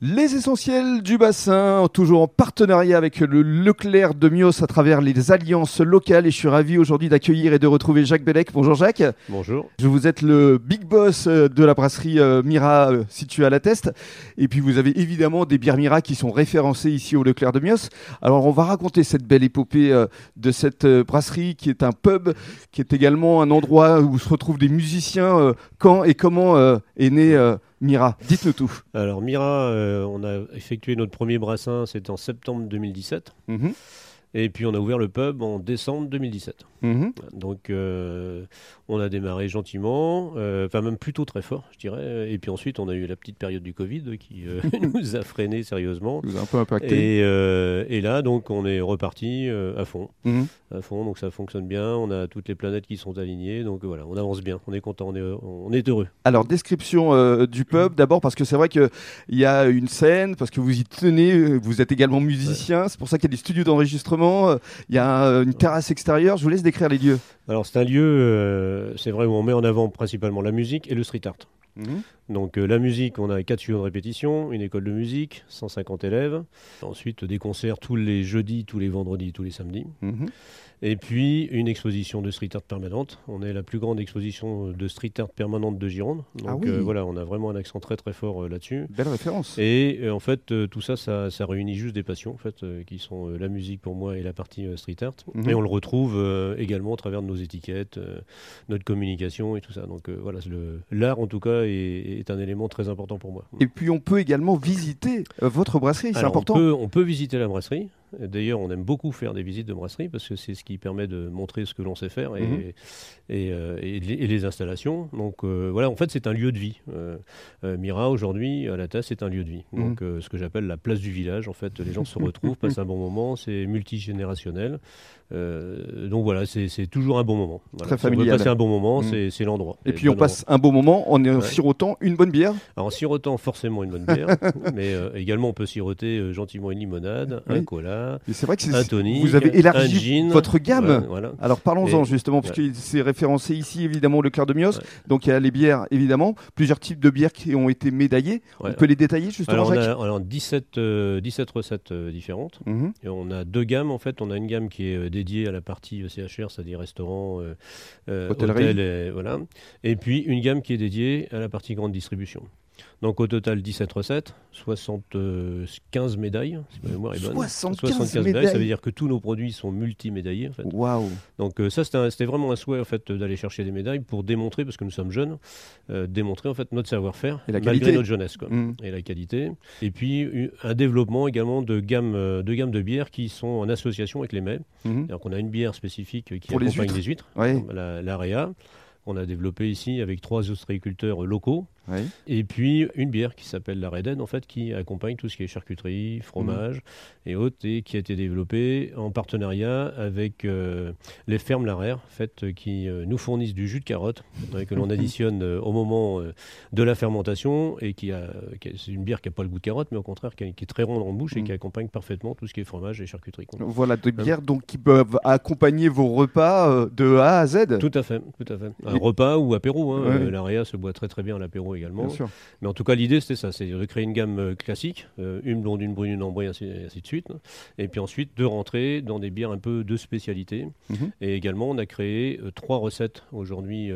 Les essentiels du bassin, toujours en partenariat avec le Leclerc de Mios à travers les alliances locales. Et je suis ravi aujourd'hui d'accueillir et de retrouver Jacques Bellec. Bonjour Jacques. Bonjour. Je vous êtes le big boss euh, de la brasserie euh, Mira euh, située à la Teste. Et puis vous avez évidemment des bières Mira qui sont référencées ici au Leclerc de Mios. Alors on va raconter cette belle épopée de cette brasserie qui est un pub, qui est également un endroit où se retrouvent des musiciens. Quand et comment est né Mira, dites-nous tout. Alors Mira, euh, on a effectué notre premier brassin, c'était en septembre 2017. Mhm. Et puis on a ouvert le pub en décembre 2017. Mhm. Donc euh, on a démarré gentiment, euh, enfin même plutôt très fort, je dirais. Et puis ensuite on a eu la petite période du Covid qui euh, nous a freiné sérieusement. Nous a un peu impacté. Et, là donc on est reparti à fond, mhm. à fond. Donc ça fonctionne bien. On a toutes les planètes qui sont alignées. Donc voilà, on avance bien. On est content, on est, on est heureux. Alors description du pub d'abord parce que c'est vrai qu'il y a une scène, parce que vous y tenez, vous êtes également musicien. C'est pour ça qu'il y a des studios d'enregistrement. Il y a une terrasse extérieure. Je vous laisse décrire les lieux Alors c'est un lieu, euh, c'est vrai, où on met en avant principalement la musique et le street art. Mhm. Donc euh, la musique, on a 4 studios de répétition, une école de musique, 150 élèves. Ensuite des concerts tous les jeudis, tous les vendredis, tous les samedis. Mhm. Et puis une exposition de street art permanente. On est la plus grande exposition de street art permanente de Gironde. Ah Donc euh, voilà, on a vraiment un accent très très fort euh, là-dessus. Belle référence. Et euh, en fait, tout ça, ça, réunit juste des passions, en fait, qui sont la musique pour moi et la partie street art. Mhm. Et on le retrouve également à travers nos étiquettes, notre communication et tout ça. Donc voilà, l'art en tout cas est, un élément très important pour moi. Et puis on peut également visiter votre brasserie, c'est important. On peut, on peut visiter la brasserie. D'ailleurs, on aime beaucoup faire des visites de brasserie parce que c'est ce qui permet de montrer ce que l'on sait faire et, mhm. euh, et, les, installations. Donc euh, voilà, en fait, c'est un lieu de vie. Euh, Mira, aujourd'hui, à la tasse, c'est un lieu de vie. Mhm. Donc ce que j'appelle la place du village. En fait, les gens se retrouvent, passent un bon moment, c'est multigénérationnel. donc voilà, c'est toujours un bon moment. Très familial. passer un bon moment, mhm. c'est l'endroit. Et, puis on passe un bon moment en ouais. sirotant une bonne bière Alors en sirotant forcément une bonne bière, mais également on peut siroter gentiment une limonade, un cola c'est vrai que vous avez élargi votre gamme. Alors parlons-en justement, puisque c'est référencé ici évidemment le Clair de Mios. Donc il y a les bières évidemment, plusieurs types de bières qui ont été médaillées. On peut les détailler justement. Alors, on a, 17, 17 euh, recettes euh, différentes. Mhm. Et on a deux gammes en fait. On a une gamme qui est euh, dédiée à la partie CHR, c'est-à-dire restaurants, hôtel, et, voilà. Et puis une gamme qui est dédiée à la partie grande distribution. Donc au total 17 recettes, 75 médailles, si ma mémoire est bonne. 75, médailles. ça veut dire que tous nos produits sont multimédaillés en fait. Waouh. Donc euh, ça c'était vraiment un souhait en fait d'aller chercher des médailles pour démontrer parce que nous sommes jeunes, euh, démontrer en fait notre savoir-faire malgré notre jeunesse quoi, mmh. et la qualité. Et puis un développement également de gamme euh, de gamme de bières qui sont en association avec les mets. Mmh. Alors qu'on a une bière spécifique qui accompagne les huîtres, l'AREA. On a développé ici avec trois ostréiculteurs locaux. Et puis une bière qui s'appelle la Reden, en fait, qui accompagne tout ce qui est charcuterie, fromage et autres, et qui a été développée en partenariat avec euh, les fermes Larère, en fait, qui euh, nous fournissent du jus de carotte que l'on additionne euh, au moment de la fermentation et qui a, c'est une bière qui n'a pas le goût de carotte, mais au contraire qui, est très ronde en bouche et qui mm. accompagne parfaitement tout ce qui est fromage et charcuterie. Voilà, des bières donc qui peuvent accompagner vos repas de A à Z. Tout à fait, tout à fait. Un repas ou apéro. Hein. L'Area se boit très très bien à l'apéro également. Mais en tout cas, l'idée, c'était ça, c'est de créer une gamme euh, classique, euh, une blonde, une brune, une ambrée, ainsi, ainsi de suite. Et puis ensuite, de rentrer dans des bières un peu de spécialité. Mhm. Et également, on a créé euh, trois recettes aujourd'hui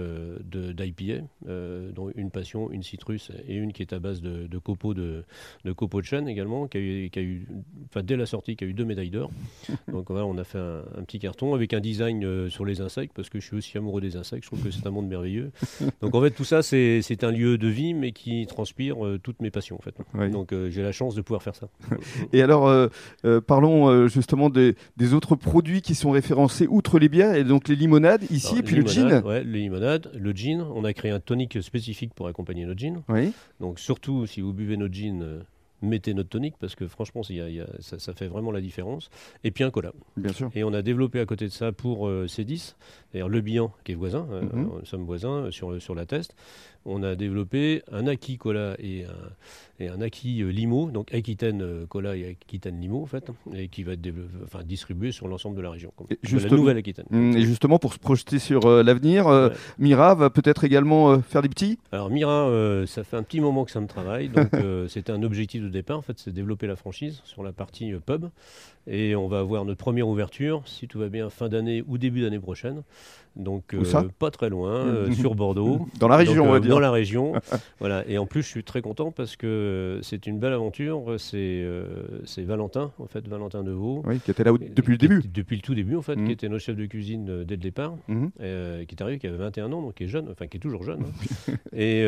d'IPA, dont une passion, une citrus et une qui est à base de, de copeaux de, de copeaux de chêne également, qui a eu, qui a eu enfin, dès la sortie, qui a eu deux médailles d'or. Donc voilà, on a fait un, petit carton avec un design sur les insectes, parce que je suis aussi amoureux des insectes, je trouve que c'est un monde merveilleux. Donc en fait, tout ça, c'est un lieu de vie, mais qui transpire euh, toutes mes passions. En fait. Donc euh, j'ai la chance de pouvoir faire ça. et alors, euh, parlons justement des, autres produits qui sont référencés outre les bières, et donc les limonades ici, et puis le gin. Ouais, les limonades, le gin. On a créé un tonic spécifique pour accompagner notre gin. Oui. Donc surtout, si vous buvez notre gin mettez notre tonique parce que franchement, ça, fait vraiment la différence. Et puis un cola. Bien sûr. Et on a développé à côté de ça pour C10, d'ailleurs le Bihan qui est voisin, mhm. nous sommes voisins sur, sur la test. on a développé un acquis cola et un, et un acquis limo, donc Aquitaine cola et Aquitaine limo en fait, et qui va être enfin, distribué sur l'ensemble de la région, la nouvelle Aquitaine. Mmh, et justement, pour se projeter sur l'avenir, Mira va peut-être également faire des petits? Alors Mira, ça fait un petit moment que ça me travaille, donc c'était un objectif de départ, en fait, c'est développer la franchise sur la partie pub, et on va avoir notre première ouverture, si tout va bien, fin d'année ou début d'année prochaine. Donc euh, pas très loin, euh, sur Bordeaux. Dans la région, on va euh, dire. Dans la région. voilà. Et en plus, je suis très content parce que c'est une belle aventure. C'est c'est Valentin, en fait, Valentin Deveau. Oui, qui était là depuis le début. depuis le tout début, en fait, mhm. qui était notre chef de cuisine dès le départ, mhm. qui est arrivé, qui avait 21 ans, donc qui est jeune, enfin qui est toujours jeune, hein. et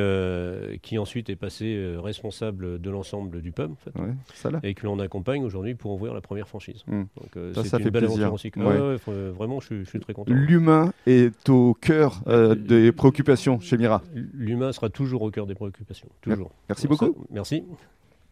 qui ensuite est passé responsable de l'ensemble du pub, en fait, ça là. et que l'on accompagne aujourd'hui pour ouvrir la première franchise. Donc c'est une belle aventure aussi. vraiment, je suis, je suis très content. L'humain est au cœur euh, des préoccupations chez Mira. L'humain sera toujours au cœur des préoccupations, toujours. Merci beaucoup. merci.